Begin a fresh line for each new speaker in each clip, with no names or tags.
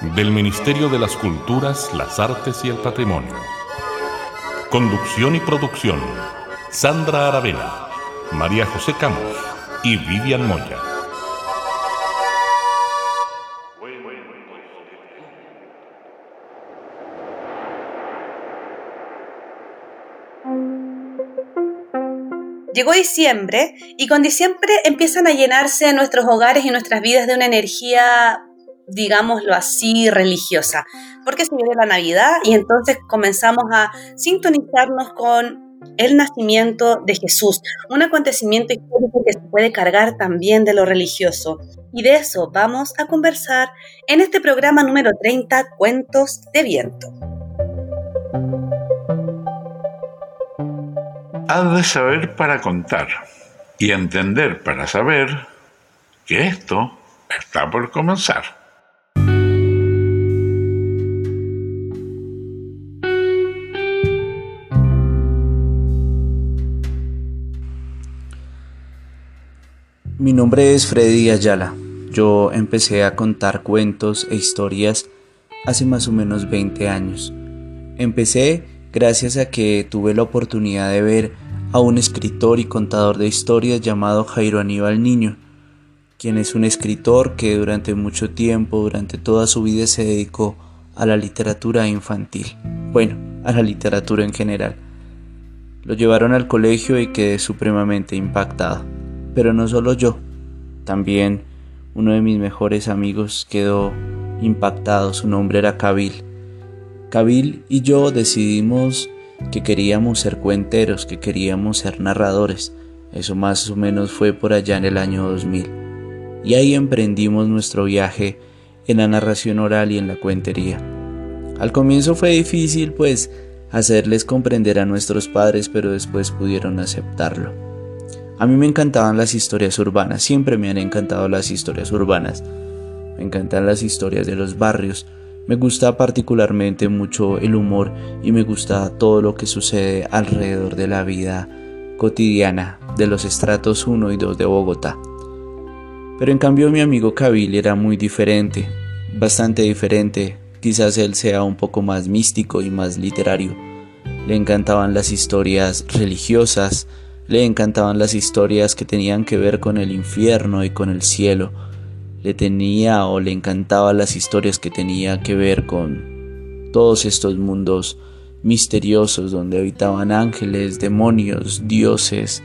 del Ministerio de las Culturas, las Artes y el Patrimonio. Conducción y producción, Sandra Aravena, María José Camos y Vivian Moya.
Llegó diciembre y con diciembre empiezan a llenarse nuestros hogares y nuestras vidas de una energía digámoslo así, religiosa, porque se viene la Navidad y entonces comenzamos a sintonizarnos con el nacimiento de Jesús, un acontecimiento histórico que se puede cargar también de lo religioso. Y de eso vamos a conversar en este programa número 30, Cuentos de Viento.
Has de saber para contar y entender para saber que esto está por comenzar.
Mi nombre es Freddy Ayala. Yo empecé a contar cuentos e historias hace más o menos 20 años. Empecé gracias a que tuve la oportunidad de ver a un escritor y contador de historias llamado Jairo Aníbal Niño, quien es un escritor que durante mucho tiempo, durante toda su vida se dedicó a la literatura infantil, bueno, a la literatura en general. Lo llevaron al colegio y quedé supremamente impactado. Pero no solo yo, también uno de mis mejores amigos quedó impactado, su nombre era Kabil. Kabil y yo decidimos que queríamos ser cuenteros, que queríamos ser narradores. Eso más o menos fue por allá en el año 2000. Y ahí emprendimos nuestro viaje en la narración oral y en la cuentería. Al comienzo fue difícil pues hacerles comprender a nuestros padres, pero después pudieron aceptarlo. A mí me encantaban las historias urbanas, siempre me han encantado las historias urbanas. Me encantan las historias de los barrios. Me gusta particularmente mucho el humor y me gusta todo lo que sucede alrededor de la vida cotidiana de los estratos 1 y 2 de Bogotá. Pero en cambio mi amigo Kabil era muy diferente, bastante diferente. Quizás él sea un poco más místico y más literario. Le encantaban las historias religiosas, le encantaban las historias que tenían que ver con el infierno y con el cielo. Le tenía o le encantaban las historias que tenía que ver con todos estos mundos misteriosos donde habitaban ángeles, demonios, dioses,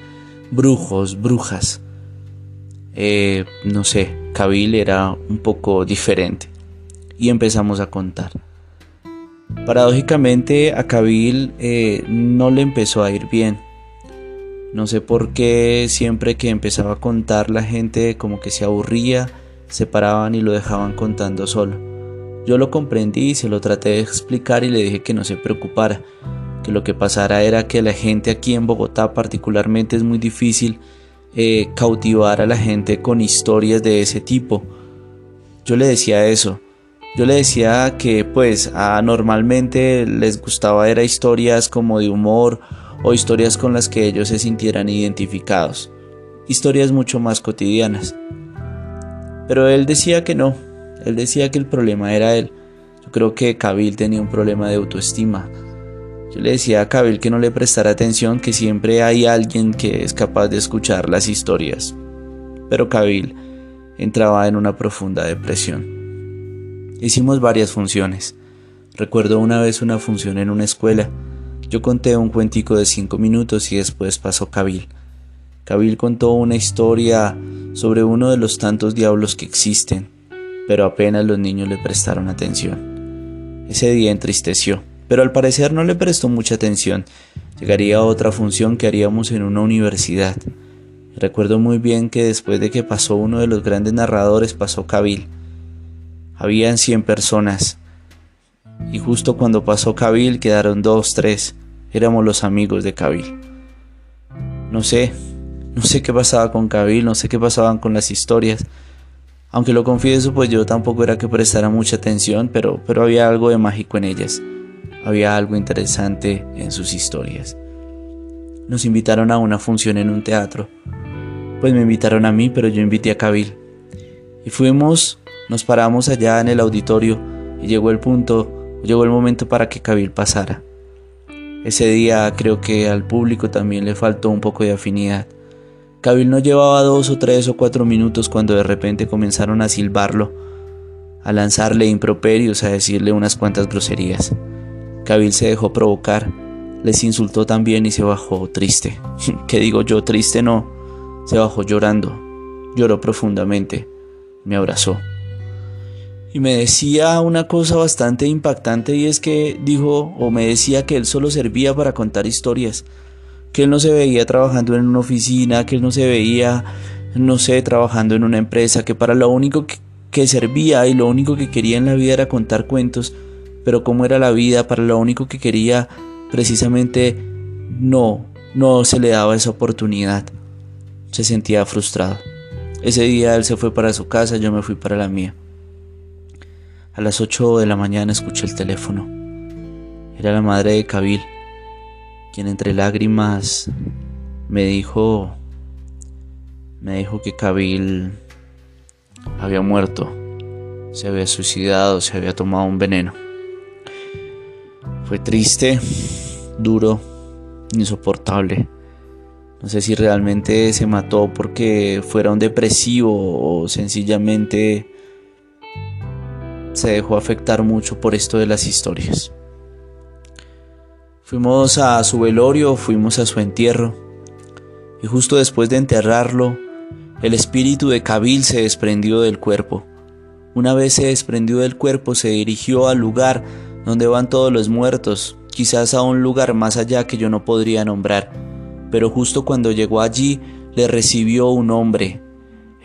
brujos, brujas. Eh, no sé, Kabil era un poco diferente. Y empezamos a contar. Paradójicamente a Kabil eh, no le empezó a ir bien. No sé por qué siempre que empezaba a contar la gente como que se aburría, se paraban y lo dejaban contando solo. Yo lo comprendí y se lo traté de explicar y le dije que no se preocupara, que lo que pasara era que la gente aquí en Bogotá particularmente es muy difícil eh, cautivar a la gente con historias de ese tipo. Yo le decía eso. Yo le decía que pues normalmente les gustaba era historias como de humor o historias con las que ellos se sintieran identificados, historias mucho más cotidianas. Pero él decía que no, él decía que el problema era él. Yo creo que Kabil tenía un problema de autoestima. Yo le decía a Kabil que no le prestara atención, que siempre hay alguien que es capaz de escuchar las historias. Pero Kabil entraba en una profunda depresión. Hicimos varias funciones. Recuerdo una vez una función en una escuela yo conté un cuentico de cinco minutos y después pasó Kabil. Kabil contó una historia sobre uno de los tantos diablos que existen, pero apenas los niños le prestaron atención. Ese día entristeció, pero al parecer no le prestó mucha atención. Llegaría otra función que haríamos en una universidad. Recuerdo muy bien que después de que pasó uno de los grandes narradores pasó Kabil. Habían 100 personas Y justo cuando pasó Kabil quedaron dos, tres. Éramos los amigos de Kabil. No sé, no sé qué pasaba con Kabil, no sé qué pasaban con las historias. Aunque lo confieso, pues yo tampoco era que prestara mucha atención, pero, pero había algo de mágico en ellas. Había algo interesante en sus historias. Nos invitaron a una función en un teatro. Pues me invitaron a mí, pero yo invité a Kabil. Y fuimos, nos paramos allá en el auditorio y llegó el punto, llegó el momento para que Kabil pasara. Ese día creo que al público también le faltó un poco de afinidad. Kabil no llevaba dos o tres o cuatro minutos cuando de repente comenzaron a silbarlo, a lanzarle improperios, a decirle unas cuantas groserías. Kabil se dejó provocar les insultó también y se bajó triste. ¿Qué digo yo? Triste no. Se bajó llorando. Lloró profundamente. Me abrazó. Y me decía una cosa bastante impactante y es que dijo o me decía que él solo servía para contar historias. Que él no se veía trabajando en una oficina, que él no se veía, no sé, trabajando en una empresa, que para lo único que, que servía y lo único que quería en la vida era contar cuentos. Pero cómo era la vida, para lo único que quería precisamente no, no se le daba esa oportunidad. Se sentía frustrado. Ese día él se fue para su casa, yo me fui para la mía. A las 8 de la mañana escuché el teléfono. Era la madre de Kabil, quien entre lágrimas me dijo me dijo que Kabil había muerto, se había suicidado, se había tomado un veneno. Fue triste, duro, insoportable. No sé si realmente se mató porque fuera un depresivo o sencillamente se dejó afectar mucho por esto de las historias. Fuimos a su velorio, fuimos a su entierro y justo después de enterrarlo, el espíritu de Kabil se desprendió del cuerpo. Una vez se desprendió del cuerpo, se dirigió al lugar donde van todos los muertos, quizás a un lugar más allá que yo no podría nombrar, pero justo cuando llegó allí le recibió un hombre.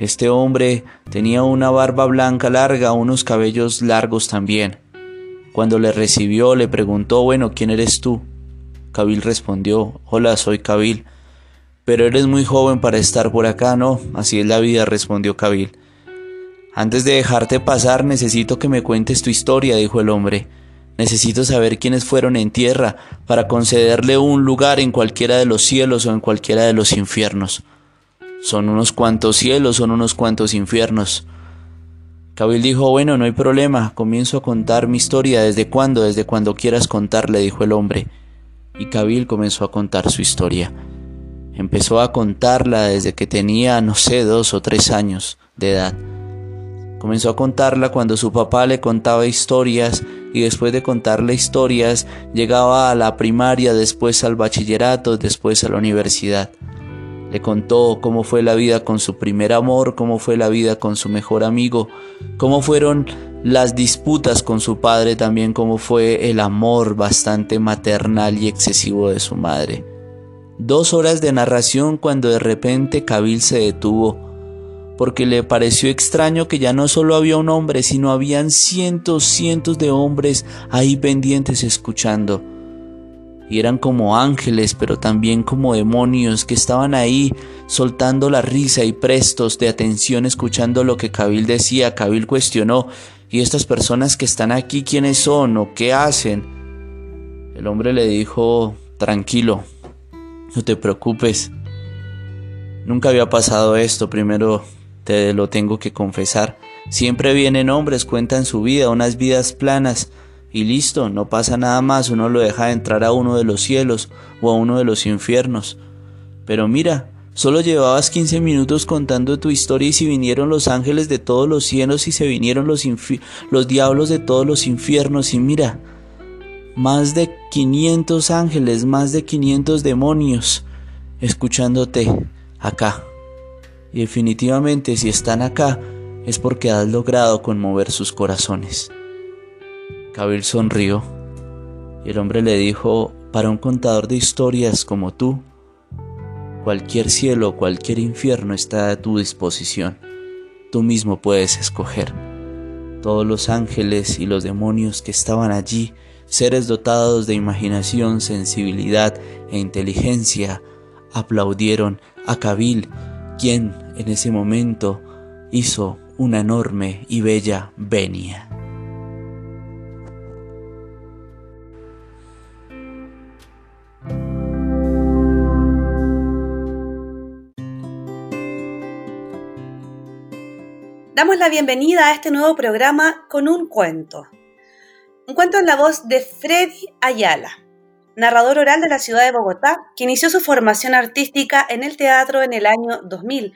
Este hombre tenía una barba blanca larga, unos cabellos largos también. Cuando le recibió le preguntó, bueno, ¿quién eres tú? Kabil respondió, hola, soy Kabil. Pero eres muy joven para estar por acá, ¿no? Así es la vida, respondió Kabil. Antes de dejarte pasar necesito que me cuentes tu historia, dijo el hombre. Necesito saber quiénes fueron en tierra para concederle un lugar en cualquiera de los cielos o en cualquiera de los infiernos. Son unos cuantos cielos, son unos cuantos infiernos. Kabil dijo, bueno, no hay problema, comienzo a contar mi historia. ¿Desde cuándo? Desde cuando quieras contar, le dijo el hombre. Y Kabil comenzó a contar su historia. Empezó a contarla desde que tenía, no sé, dos o tres años de edad. Comenzó a contarla cuando su papá le contaba historias y después de contarle historias llegaba a la primaria, después al bachillerato, después a la universidad. Le contó cómo fue la vida con su primer amor, cómo fue la vida con su mejor amigo, cómo fueron las disputas con su padre, también cómo fue el amor bastante maternal y excesivo de su madre. Dos horas de narración cuando de repente Kabil se detuvo porque le pareció extraño que ya no solo había un hombre, sino habían cientos, cientos de hombres ahí pendientes escuchando. Y eran como ángeles, pero también como demonios que estaban ahí soltando la risa y prestos de atención escuchando lo que Kabil decía. Kabil cuestionó, ¿y estas personas que están aquí quiénes son o qué hacen? El hombre le dijo, tranquilo, no te preocupes. Nunca había pasado esto. Primero te lo tengo que confesar. Siempre vienen hombres, cuentan su vida, unas vidas planas, y listo, no pasa nada más, uno lo deja entrar a uno de los cielos o a uno de los infiernos. Pero mira, solo llevabas 15 minutos contando tu historia y si vinieron los ángeles de todos los cielos y se vinieron los, los diablos de todos los infiernos y mira, más de 500 ángeles, más de 500 demonios escuchándote acá. Y definitivamente si están acá es porque has logrado conmover sus corazones. Kabil sonrió y el hombre le dijo, para un contador de historias como tú, cualquier cielo cualquier infierno está a tu disposición. Tú mismo puedes escoger. Todos los ángeles y los demonios que estaban allí, seres dotados de imaginación, sensibilidad e inteligencia, aplaudieron a Kabil, quien en ese momento hizo una enorme y bella venia.
La bienvenida a este nuevo programa con un cuento. Un cuento en la voz de Freddy Ayala, narrador oral de la ciudad de Bogotá, que inició su formación artística en el teatro en el año 2000.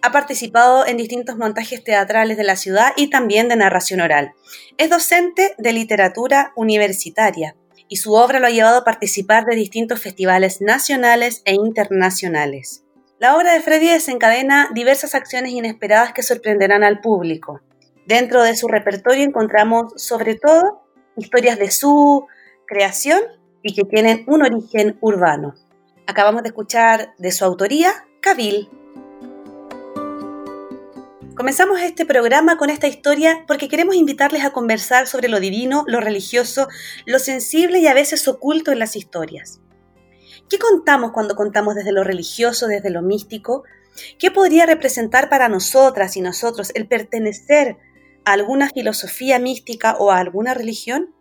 Ha participado en distintos montajes teatrales de la ciudad y también de narración oral. Es docente de literatura universitaria y su obra lo ha llevado a participar de distintos festivales nacionales e internacionales. La obra de Freddy desencadena diversas acciones inesperadas que sorprenderán al público. Dentro de su repertorio encontramos sobre todo historias de su creación y que tienen un origen urbano. Acabamos de escuchar de su autoría, Cabil. Comenzamos este programa con esta historia porque queremos invitarles a conversar sobre lo divino, lo religioso, lo sensible y a veces oculto en las historias. ¿Qué contamos cuando contamos desde lo religioso, desde lo místico? ¿Qué podría representar para nosotras y nosotros el pertenecer a alguna filosofía mística o a alguna religión?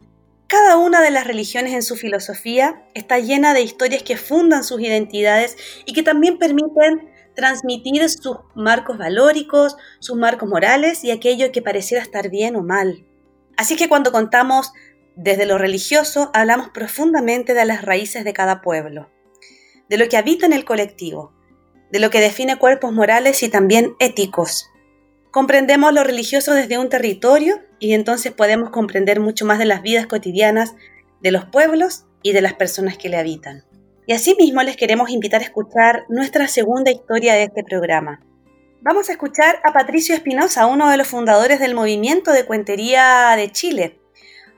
Cada una de las religiones en su filosofía está llena de historias que fundan sus identidades y que también permiten transmitir sus marcos valóricos, sus marcos morales y aquello que pareciera estar bien o mal. Así que cuando contamos desde lo religioso, hablamos profundamente de las raíces de cada pueblo de lo que habita en el colectivo, de lo que define cuerpos morales y también éticos. Comprendemos lo religioso desde un territorio y entonces podemos comprender mucho más de las vidas cotidianas de los pueblos y de las personas que le habitan. Y asimismo les queremos invitar a escuchar nuestra segunda historia de este programa. Vamos a escuchar a Patricio Espinosa, uno de los fundadores del movimiento de cuentería de Chile,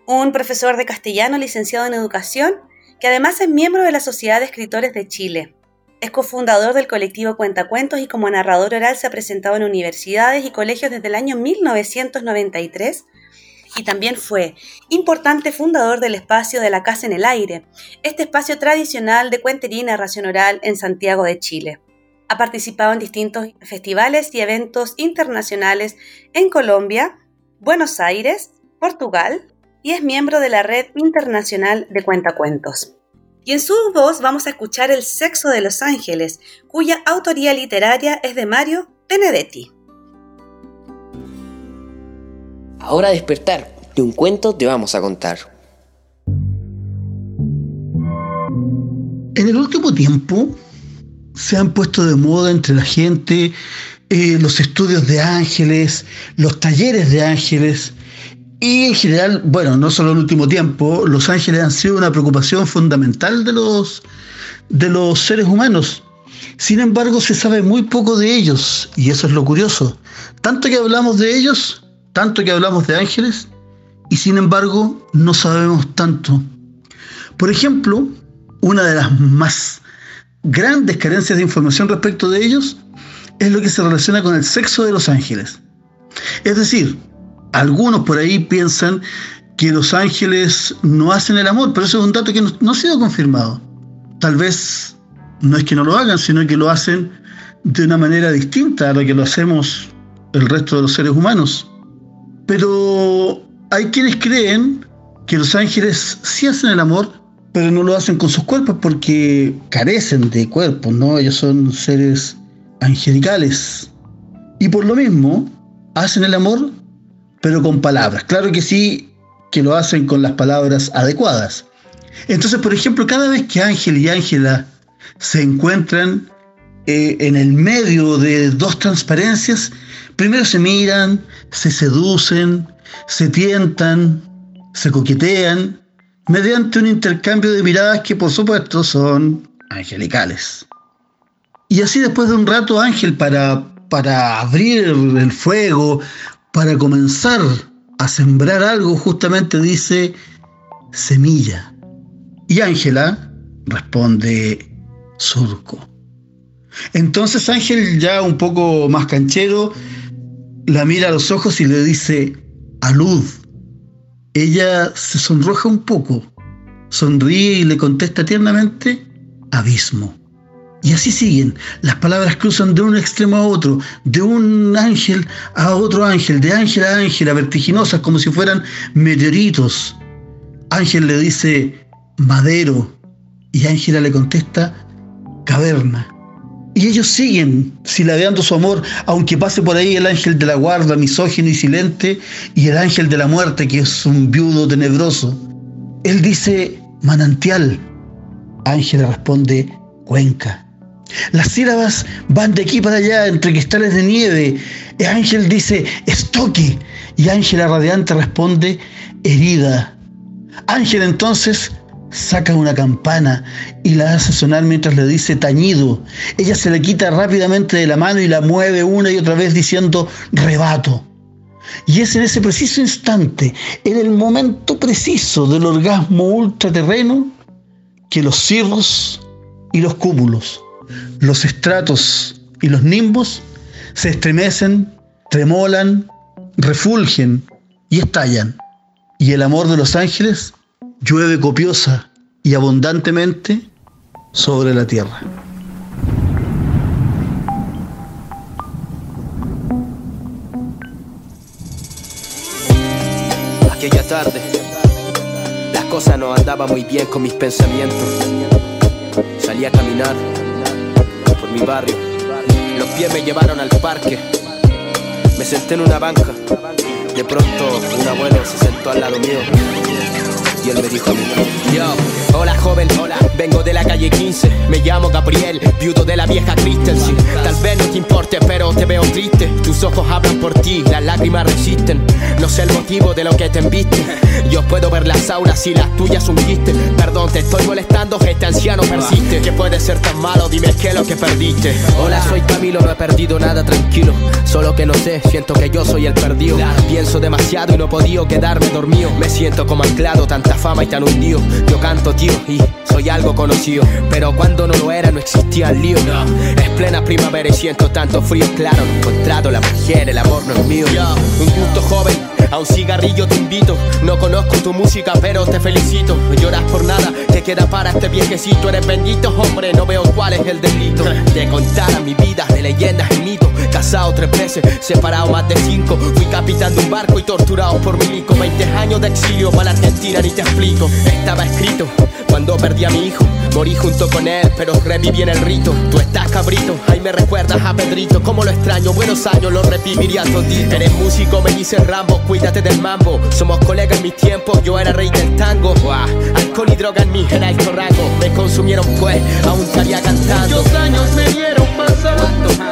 un profesor de castellano licenciado en educación que además es miembro de la Sociedad de Escritores de Chile. Es cofundador del colectivo Cuentacuentos y como narrador oral se ha presentado en universidades y colegios desde el año 1993 y también fue importante fundador del espacio de la Casa en el Aire, este espacio tradicional de cuentería y narración oral en Santiago de Chile. Ha participado en distintos festivales y eventos internacionales en Colombia, Buenos Aires, Portugal, y es miembro de la Red Internacional de Cuentacuentos. Y en su voz vamos a escuchar El sexo de los ángeles, cuya autoría literaria es de Mario Benedetti.
Ahora despertar, de un cuento te vamos a contar.
En el último tiempo se han puesto de moda entre la gente eh, los estudios de ángeles, los talleres de ángeles, y en general, bueno, no solo en el último tiempo, los ángeles han sido una preocupación fundamental de los, de los seres humanos. Sin embargo, se sabe muy poco de ellos, y eso es lo curioso. Tanto que hablamos de ellos, tanto que hablamos de ángeles, y sin embargo no sabemos tanto. Por ejemplo, una de las más grandes carencias de información respecto de ellos es lo que se relaciona con el sexo de los ángeles. Es decir, algunos por ahí piensan que los ángeles no hacen el amor, pero eso es un dato que no, ha sido confirmado. Tal vez no es que no lo hagan, sino que lo hacen de una manera distinta a la que lo hacemos el resto de los seres humanos. Pero hay quienes creen que los ángeles sí hacen el amor, pero no lo hacen con sus cuerpos porque carecen de cuerpos, ¿no? Ellos son seres angelicales. Y por lo mismo, hacen el amor pero con palabras. Claro que sí, que lo hacen con las palabras adecuadas. Entonces, por ejemplo, cada vez que Ángel y Ángela se encuentran eh, en el medio de dos transparencias, primero se miran, se seducen, se tientan, se coquetean, mediante un intercambio de miradas que por supuesto son angelicales. Y así después de un rato Ángel para, para abrir el fuego para comenzar a sembrar algo, justamente dice semilla. Y Ángela responde surco. Entonces Ángel, ya un poco más canchero, la mira a los ojos y le dice alud. Ella se sonroja un poco, sonríe y le contesta tiernamente, abismo. Y así siguen. Las palabras cruzan de un extremo a otro, de un ángel a otro ángel, de ángel a ángel, vertiginosas como si fueran meteoritos. Ángel le dice madero y Ángela le contesta caverna. Y ellos siguen silabeando su amor, aunque pase por ahí el ángel de la guarda, misógino y silente, y el ángel de la muerte, que es un viudo tenebroso. Él dice manantial. Ángela responde cuenca. Las sílabas van de aquí para allá entre cristales de nieve. Ángel dice estoque y Ángela radiante responde herida. Ángel entonces saca una campana y la hace sonar mientras le dice tañido. Ella se le quita rápidamente de la mano y la mueve una y otra vez diciendo rebato. Y es en ese preciso instante, en el momento preciso del orgasmo ultraterreno, que los cirros y los cúmulos los estratos y los nimbos se estremecen, tremolan, refulgen y estallan. Y el amor de los ángeles llueve copiosa y abundantemente sobre la tierra.
Aquella tarde, las cosas no andaban muy bien con mis pensamientos. Salí a caminar mi barrio. Los pies me llevaron al parque. Me senté en una banca. De pronto un abuelo se sentó al lado mío. Y él me dijo a mí, yo, hola joven, hola, vengo de la calle 15, me llamo Gabriel, viudo de la vieja Christensen. Tal vez no te importe, pero te veo triste, tus ojos hablan por ti, las lágrimas resisten, no sé el motivo de lo que te enviste. Yo puedo ver las auras y las tuyas ungiste. Perdón, te estoy molestando, este anciano persiste. ¿Qué puede ser tan malo? Dime qué es lo que perdiste. Hola, soy Camilo, no he perdido nada, tranquilo. Solo que no sé, siento que yo soy el perdido. Pienso demasiado y no podido quedarme dormido. Me siento como anclado, tanta fama y tan hundido. Yo canto, y soy algo conocido. Pero cuando no lo era, no existía el lío. Es plena primavera y siento tanto frío. Claro, no encontrado la mujer, el amor no es mío. Un gusto joven, a un cigarrillo te invito. No conozco tu música, pero te felicito. Lloras por nada, te queda para este viejecito. Eres bendito, hombre, no veo cuál es el delito. De contar mi vida de leyendas y mitos. Casado tres veces, separado más de cinco. Fui capitán de un barco y torturado por milico. 20 años de exilio para Argentina, ni te explico. Estaba escrito cuando perdí a mi hijo. Morí junto con él, pero reviví en el rito. Tú estás cabrito, ahí me recuerdas a Pedrito. Como lo extraño, buenos años lo reviviría todito. Eres músico, me dice Rambo, cuídate del mambo. Somos colegas en mis tiempos, yo era rey del tango. Alcohol y droga en mi en alto rango. Me consumieron pues, aún estaría cantando.
Muchos años me dieron pasar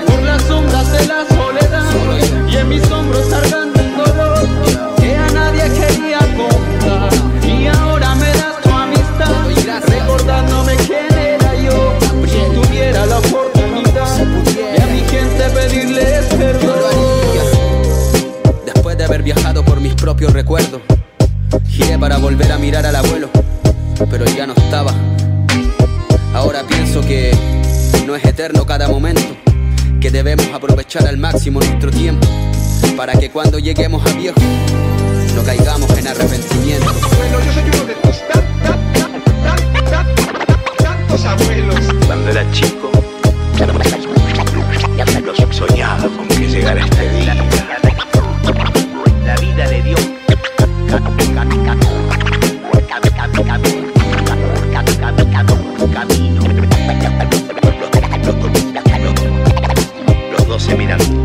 por las sombras de la soledad.
Recuerdos, giré para volver a mirar al abuelo, pero ya no estaba. Ahora pienso que no es eterno cada momento, que debemos aprovechar al máximo nuestro tiempo, para que cuando lleguemos a viejo no caigamos en arrepentimiento.
Bueno, yo soy uno de tus tan, tan, tan, tan, tan, tantos abuelos.
Cuando era chico, lo soñaba con que llegara este día. La vida le dio camino. Los dos se miran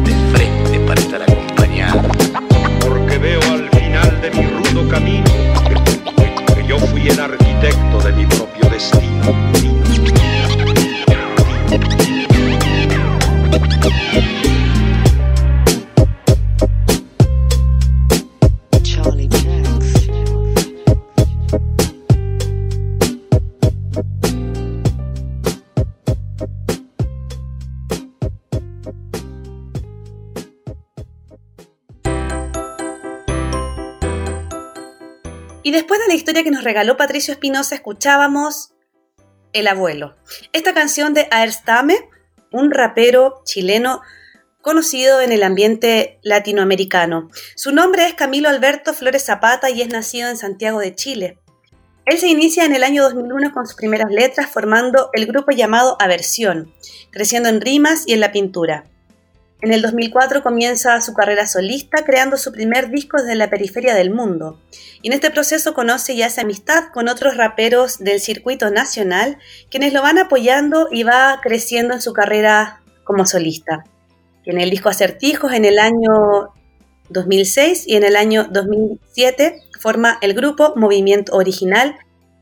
que
nos regaló Patricio Espinosa, escuchábamos El abuelo. Esta canción de Aerstame, un rapero chileno conocido en el ambiente latinoamericano. Su nombre es Camilo Alberto Flores Zapata y es nacido en Santiago de Chile. Él se inicia en el año 2001 con sus primeras letras formando el grupo llamado Aversión, creciendo en rimas y en la pintura. En el 2004 comienza su carrera solista creando su primer disco desde la periferia del mundo. Y en este proceso conoce y hace amistad con otros raperos del circuito nacional, quienes lo van apoyando y va creciendo en su carrera como solista. En el disco Acertijos en el año 2006 y en el año 2007 forma el grupo Movimiento Original,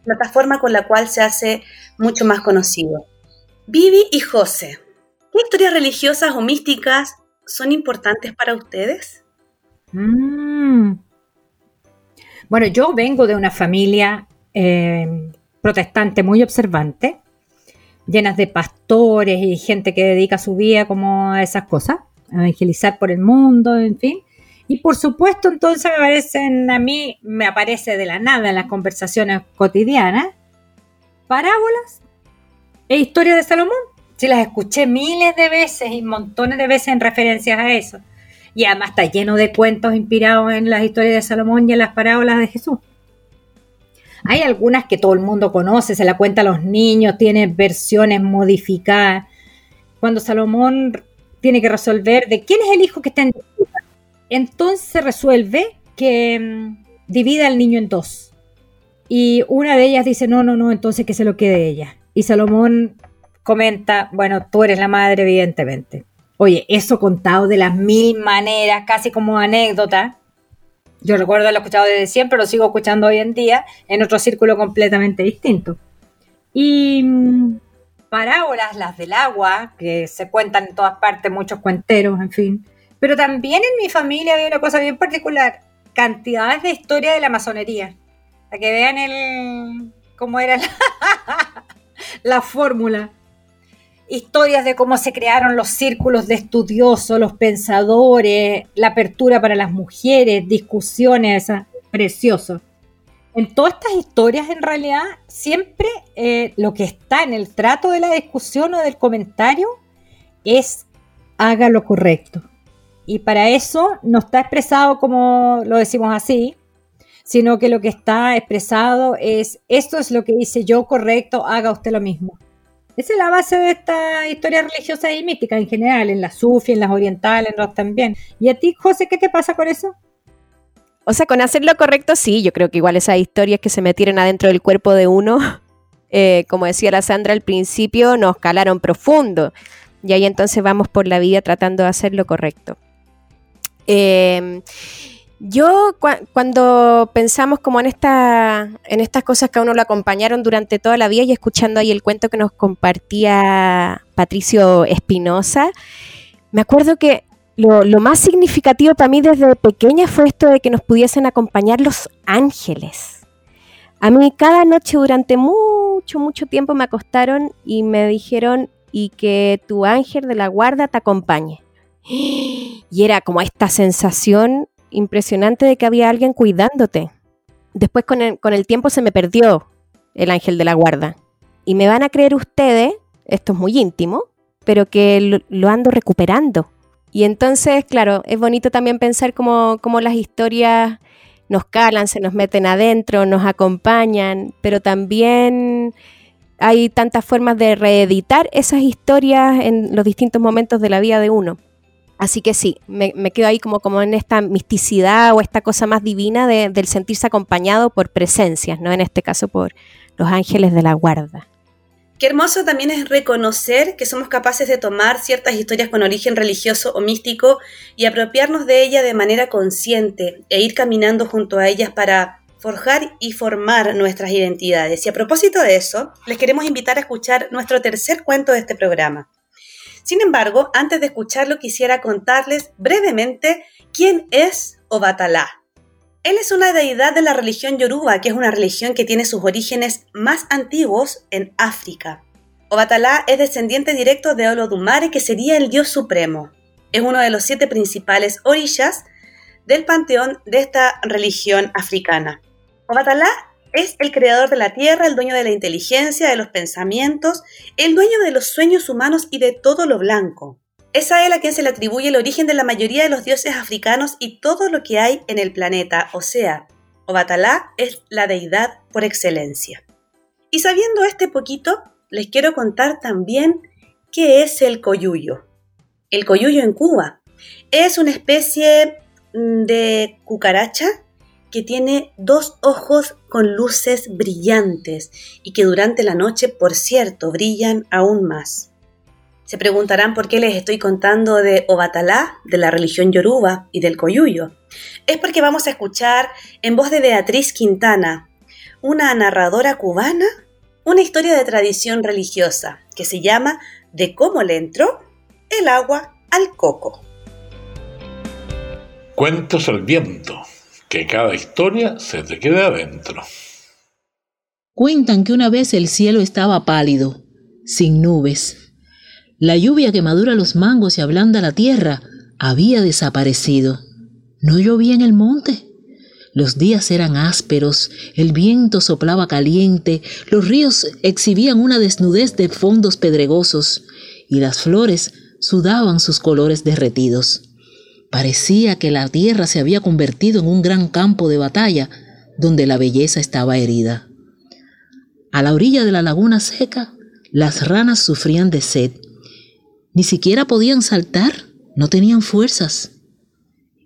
plataforma con la cual se hace mucho más conocido. Vivi y José, ¿Qué historias religiosas o místicas son importantes para ustedes?
Mm. Bueno, yo vengo de una familia eh, protestante muy observante, llenas de pastores y gente que dedica su vida como a esas cosas, a evangelizar por el mundo, en fin. Y por supuesto, entonces me aparecen a mí, me aparece de la nada en las conversaciones cotidianas, parábolas e historias de Salomón. Sí, las escuché miles de veces y montones de veces en referencias a eso. Y además está lleno de cuentos inspirados en las historias de Salomón y en las parábolas de Jesús. Hay algunas que todo el mundo conoce, se la cuenta a los niños, tiene versiones modificadas. Cuando Salomón tiene que resolver de quién es el hijo que está en disputa, entonces resuelve que mm, divida al niño en dos. Y una de ellas dice, no, no, no, entonces que se lo quede ella. Y Salomón comenta, bueno, tú eres la madre, evidentemente. Oye, eso contado de las mil maneras, casi como anécdota. Yo recuerdo haberlo escuchado desde siempre, lo sigo escuchando hoy en día en otro círculo completamente distinto. Y mm, parábolas, las del agua, que se cuentan en todas partes, muchos cuenteros, en fin. Pero también en mi familia había una cosa bien particular, cantidades de historia de la masonería. Para que vean el cómo era la fórmula historias de cómo se crearon los círculos de estudiosos, los pensadores, la apertura para las mujeres, discusiones, precioso. En todas estas historias, en realidad, siempre eh, lo que está en el trato de la discusión o del comentario es haga lo correcto. Y para eso no está expresado como lo decimos así, sino que lo que está expresado es esto es lo que dice yo correcto, haga usted lo mismo. Esa es la base de esta historia religiosa y mística en general, en las sufi, en las orientales, en los también. ¿Y a ti, José, qué te pasa con eso?
O sea, con hacer lo correcto, sí, yo creo que igual esas historias que se metieron adentro del cuerpo de uno, eh, como decía la Sandra al principio, nos calaron profundo. Y ahí entonces vamos por la vida tratando de hacer lo correcto. Eh, yo cuando pensamos como en, esta, en estas cosas que a uno lo acompañaron durante toda la vida y escuchando ahí el cuento que nos compartía Patricio Espinosa, me acuerdo que lo, lo, más significativo para mí desde pequeña fue esto de que nos pudiesen acompañar los ángeles. A mí cada noche durante mucho, mucho tiempo me acostaron y me dijeron y que tu ángel de la guarda te acompañe. Y era como esta sensación impresionante de que había alguien cuidándote. Después con el, con el tiempo se me perdió el ángel de la guarda. Y me van a creer ustedes, esto es muy íntimo, pero que lo, ando recuperando. Y entonces, claro, es bonito también pensar cómo, cómo las historias nos calan, se nos meten adentro, nos acompañan, pero también hay tantas formas de reeditar esas historias en los distintos momentos de la vida de uno. Así que sí, me, quedo ahí como, en esta misticidad o esta cosa más divina del sentirse acompañado por presencias, ¿no? En este caso por los ángeles de la guarda.
Qué hermoso también es reconocer que somos capaces de tomar ciertas historias con origen religioso o místico y apropiarnos de ellas de manera consciente e ir caminando junto a ellas para forjar y formar nuestras identidades. Y a propósito de eso, les queremos invitar a escuchar nuestro tercer cuento de este programa. Sin embargo, antes de escucharlo quisiera contarles brevemente quién es Obatalá. Él es una deidad de la religión yoruba, que es una religión que tiene sus orígenes más antiguos en África. Obatalá es descendiente directo de Olodumare, que sería el dios supremo. Es uno de los siete principales orillas del panteón de esta religión africana. Obatalá es el creador de la tierra, el dueño de la inteligencia, de los pensamientos, el dueño de los sueños humanos y de todo lo blanco. Es a él a quien se le atribuye el origen de la mayoría de los dioses africanos y todo lo que hay en el planeta, o sea, Obatalá es la deidad por excelencia. Y sabiendo este poquito, les quiero contar también qué es el coyuyo. El coyuyo en Cuba es una especie mm, de cucaracha que tiene dos ojos con luces brillantes y que durante la noche, por cierto, brillan aún más. Se preguntarán por qué les estoy contando de Obatalá, de la religión yoruba y del coyuyo. Es porque vamos a escuchar en voz de Beatriz Quintana, una narradora cubana, una historia de tradición religiosa que se llama De cómo le entró el agua al coco.
Cuentos al viento, que cada historia se te quede adentro.
Cuentan que una vez el cielo estaba pálido, sin nubes la lluvia que madura los mangos y ablanda la tierra había desaparecido. No llovía en el monte. Los días eran ásperos, el viento soplaba caliente, los ríos exhibían una desnudez de fondos pedregosos y las flores sudaban sus colores derretidos. Parecía que la tierra se había convertido en un gran campo de batalla donde la belleza estaba herida. A la orilla de la laguna seca, las ranas sufrían de sed ni siquiera podían saltar, no tenían fuerzas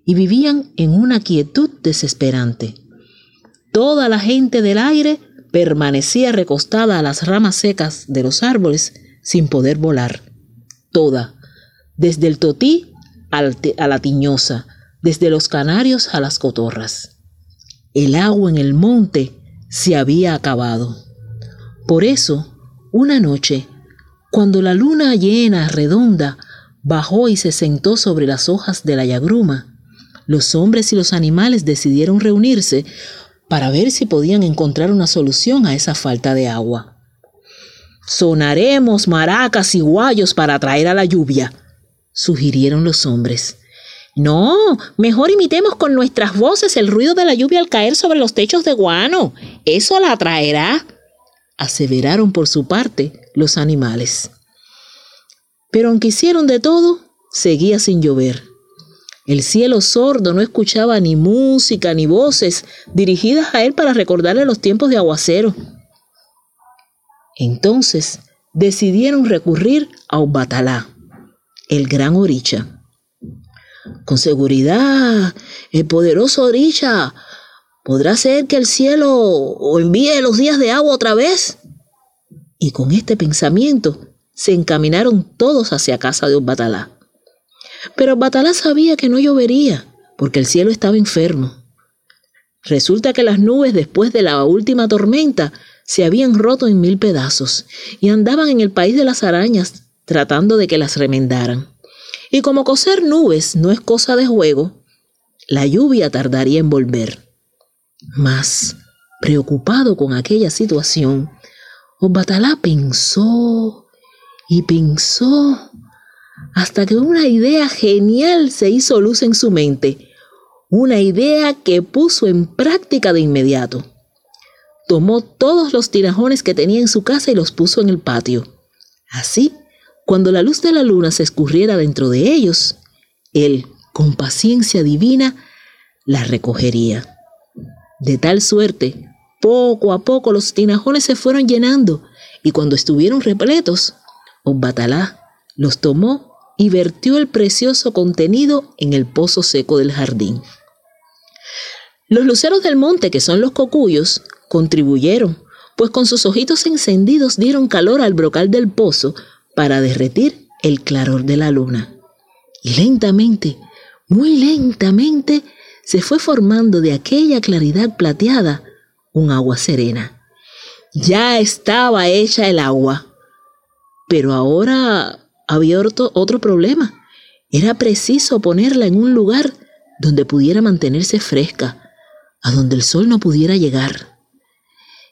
y vivían en una quietud desesperante. Toda la gente del aire permanecía recostada a las ramas secas de los árboles sin poder volar. Toda, desde el totí a la tiñosa, desde los canarios a las cotorras. El agua en el monte se había acabado. Por eso, una noche, cuando la luna llena, redonda, bajó y se sentó sobre las hojas de la yagruma, los hombres y los animales decidieron reunirse para ver si podían encontrar una solución a esa falta de agua. Sonaremos maracas y guayos para atraer a la lluvia, sugirieron los hombres. No, mejor imitemos con nuestras voces el ruido de la lluvia al caer sobre los techos de guano. Eso la atraerá, aseveraron por su parte los animales. Pero aunque hicieron de todo, seguía sin llover. El cielo sordo no escuchaba ni música ni voces dirigidas a él para recordarle los tiempos de aguacero. Entonces decidieron recurrir a Obatalá, el gran Oricha. Con seguridad, el poderoso Oricha ¿Podrá ser que el cielo envíe los días de agua otra vez? Y con este pensamiento se encaminaron todos hacia casa de Batalá. Pero Batalá sabía que no llovería, porque el cielo estaba enfermo. Resulta que las nubes después de la última tormenta se habían roto en mil pedazos y andaban en el país de las arañas tratando de que las remendaran. Y como coser nubes no es cosa de juego, la lluvia tardaría en volver. Mas, preocupado con aquella situación, Obatalá pensó y pensó hasta que una idea genial se hizo luz en su mente, una idea que puso en práctica de inmediato. Tomó todos los tirajones que tenía en su casa y los puso en el patio. Así, cuando la luz de la luna se escurriera dentro de ellos, él, con paciencia divina, la recogería. De tal suerte, poco a poco los tinajones se fueron llenando y cuando estuvieron repletos, Obbatalá los tomó y vertió el precioso contenido en el pozo seco del jardín. Los luceros del monte, que son los cocuyos, contribuyeron, pues con sus ojitos encendidos dieron calor al brocal del pozo para derretir el claror de la luna. Y lentamente, muy lentamente, se fue formando de aquella claridad plateada un agua serena. Ya estaba hecha el agua. Pero ahora había otro, otro problema. Era preciso ponerla en un lugar donde pudiera mantenerse fresca, a donde el sol no pudiera llegar.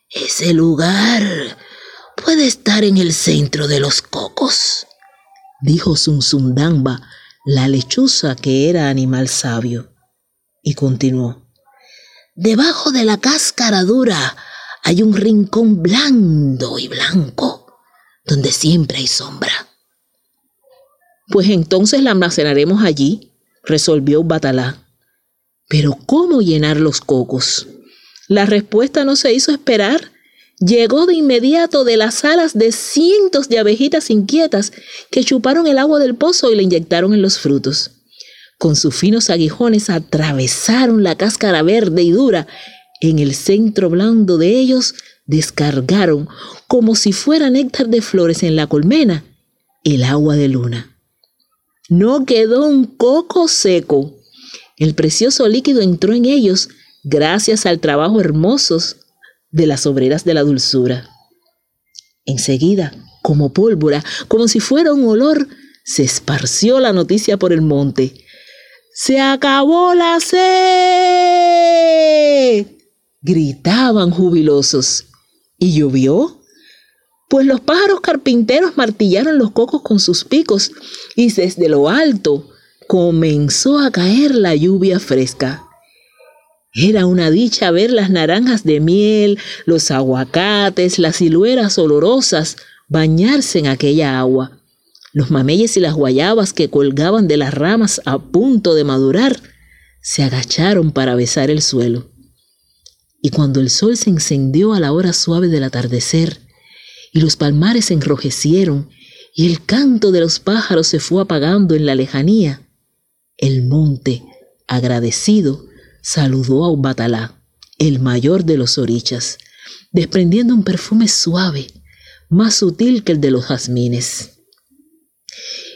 Ese lugar puede estar en el centro de los cocos, dijo Zunzundamba, la lechuza que era animal sabio. Y continuó. Debajo de la cáscara dura hay un rincón blando y blanco, donde siempre hay sombra. Pues entonces la almacenaremos allí, resolvió Batalá. Pero ¿cómo llenar los cocos? La respuesta no se hizo esperar. Llegó de inmediato de las alas de cientos de abejitas inquietas que chuparon el agua del pozo y la inyectaron en los frutos. Con sus finos aguijones atravesaron la cáscara verde y dura. En el centro blando de ellos descargaron, como si fuera néctar de flores en la colmena, el agua de luna. No quedó un coco seco. El precioso líquido entró en ellos gracias al trabajo hermoso de las obreras de la dulzura. Enseguida, como pólvora, como si fuera un olor, se esparció la noticia por el monte. ¡Se acabó la sed! gritaban jubilosos. ¿Y llovió? Pues los pájaros carpinteros martillaron los cocos con sus picos y desde lo alto comenzó a caer la lluvia fresca. Era una dicha ver las naranjas de miel, los aguacates, las hilueras olorosas bañarse en aquella agua. Los mameyes y las guayabas que colgaban de las ramas a punto de madurar se agacharon para besar el suelo. Y cuando el sol se encendió a la hora suave del atardecer, y los palmares enrojecieron, y el canto de los pájaros se fue apagando en la lejanía, el monte, agradecido, saludó a Ubatalá, el mayor de los orichas, desprendiendo un perfume suave, más sutil que el de los jazmines.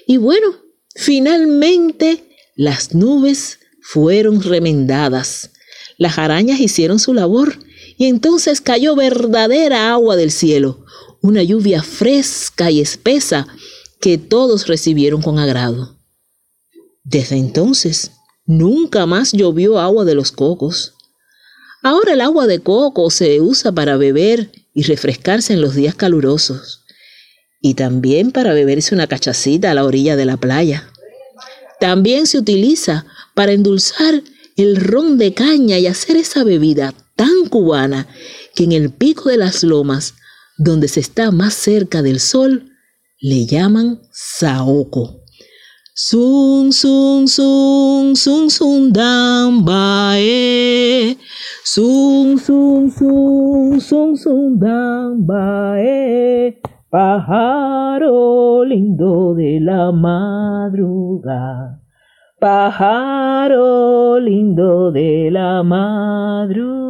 Y bueno, finalmente las nubes fueron remendadas, las arañas hicieron su labor y entonces cayó verdadera agua del cielo, una lluvia fresca y espesa que todos recibieron con agrado. Desde entonces, nunca más llovió agua de los cocos. Ahora el agua de coco se usa para beber y refrescarse en los días calurosos, y también para beberse una cachacita a la orilla de la playa. También se utiliza para endulzar el ron de caña y hacer esa bebida tan cubana que en el pico de las lomas, donde se está más cerca del sol, le llaman saoco. Sun sun sun sun sun dan bae. Sun sun sun sun sun dan bae. Pájaro lindo de la madrugada pájaro lindo de la madrugada.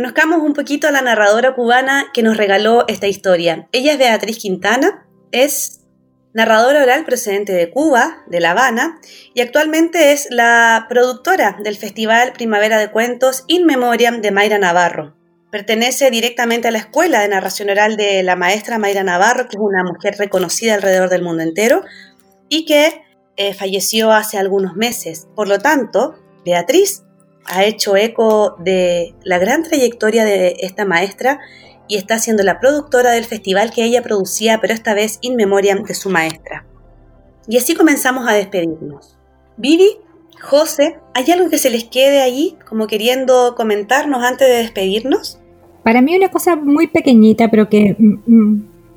Conozcamos un poquito a la narradora cubana que nos regaló esta historia. Ella es Beatriz Quintana, es narradora oral procedente de Cuba, de La Habana, y actualmente es la productora del Festival Primavera de Cuentos In Memoriam de Mayra Navarro. Pertenece directamente a la escuela de narración oral de la maestra Mayra Navarro, que es una mujer reconocida alrededor del mundo entero y que eh, falleció hace algunos meses. Por lo tanto, Beatriz ha hecho eco de la gran trayectoria de esta maestra y está siendo la productora del festival que ella producía, pero esta vez in memoria de su maestra. Y así comenzamos a despedirnos. Vivi, José, ¿hay algo que se les quede ahí como queriendo comentarnos antes de despedirnos?
Para mí una cosa muy pequeñita, pero que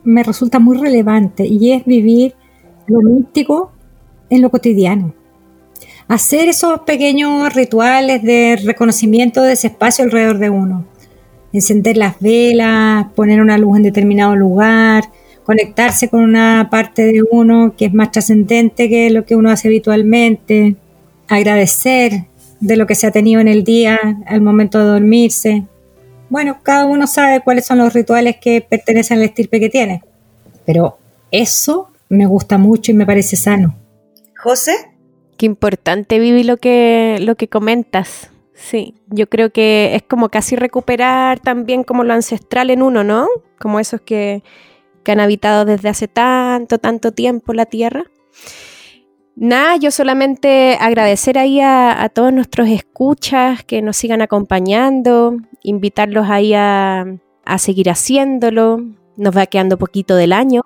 me resulta muy relevante, y es vivir lo místico en lo cotidiano. Hacer esos pequeños rituales de reconocimiento de ese espacio alrededor de uno. Encender las velas, poner una luz en determinado lugar, conectarse con una parte de uno que es más trascendente que lo que uno hace habitualmente, agradecer de lo que se ha tenido en el día al momento de dormirse, bueno, cada uno sabe cuáles son los rituales que pertenecen al estirpe que tiene. Pero eso me gusta mucho y me parece sano.
José.
Qué importante, Vivi, lo que, lo que comentas. Sí, yo creo que es como casi recuperar también como lo ancestral en uno, ¿no? Como esos que, que han habitado desde hace tanto, tanto tiempo la tierra. Nada, yo solamente agradecer ahí a, todos nuestros escuchas que nos sigan acompañando, invitarlos ahí a, a seguir haciéndolo. Nos va quedando poquito del año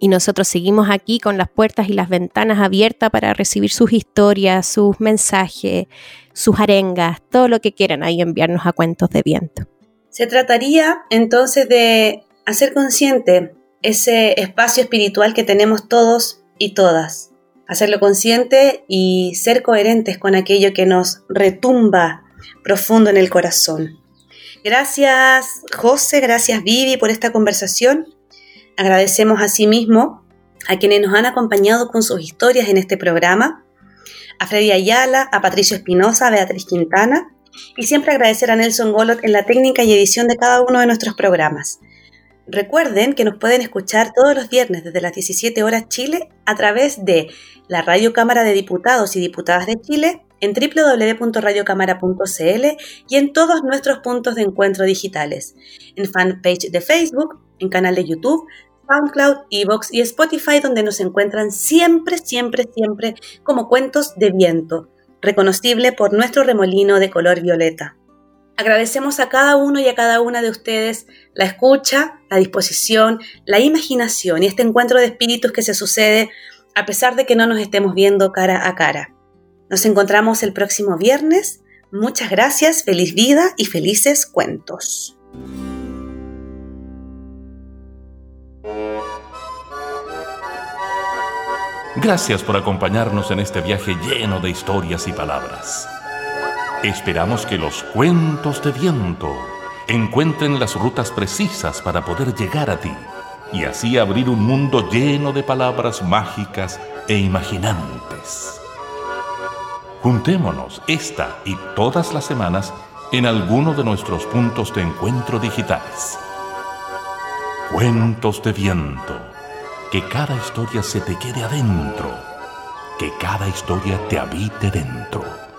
y nosotros seguimos aquí con las puertas y las ventanas abiertas para recibir sus historias, sus mensajes, sus arengas, todo lo que quieran ahí enviarnos a cuentos de viento.
Se trataría entonces de hacer consciente ese espacio espiritual que tenemos todos y todas. Hacerlo consciente y ser coherentes con aquello que nos retumba profundo en el corazón. Gracias José, gracias Vivi por esta conversación. Agradecemos asimismo a quienes nos han acompañado con sus historias en este programa, a Freddy Ayala, a Patricio Espinosa, a Beatriz Quintana y siempre agradecer a Nelson Golot en la técnica y edición de cada uno de nuestros programas. Recuerden que nos pueden escuchar todos los viernes desde las 17 horas Chile a través de la Radio Cámara de Diputados y Diputadas de Chile en www.radiocámara.cl y en todos nuestros puntos de encuentro digitales, en fanpage de Facebook, en canal de YouTube, SoundCloud, Evox y Spotify, donde nos encuentran siempre, siempre, siempre como cuentos de viento, reconocible por nuestro remolino de color violeta. Agradecemos a cada uno y a cada una de ustedes la escucha, la disposición, la imaginación y este encuentro de espíritus que se sucede a pesar de que no nos estemos viendo cara a cara. Nos encontramos el próximo viernes. Muchas gracias, feliz vida y felices cuentos.
Gracias por acompañarnos en este viaje lleno de historias y palabras. Esperamos que los cuentos de viento encuentren las rutas precisas para poder llegar a ti y así abrir un mundo lleno de palabras mágicas e imaginantes. Juntémonos esta y todas las semanas en alguno de nuestros puntos de encuentro digitales. Cuentos de viento que cada historia se te quede adentro, que cada historia te habite dentro.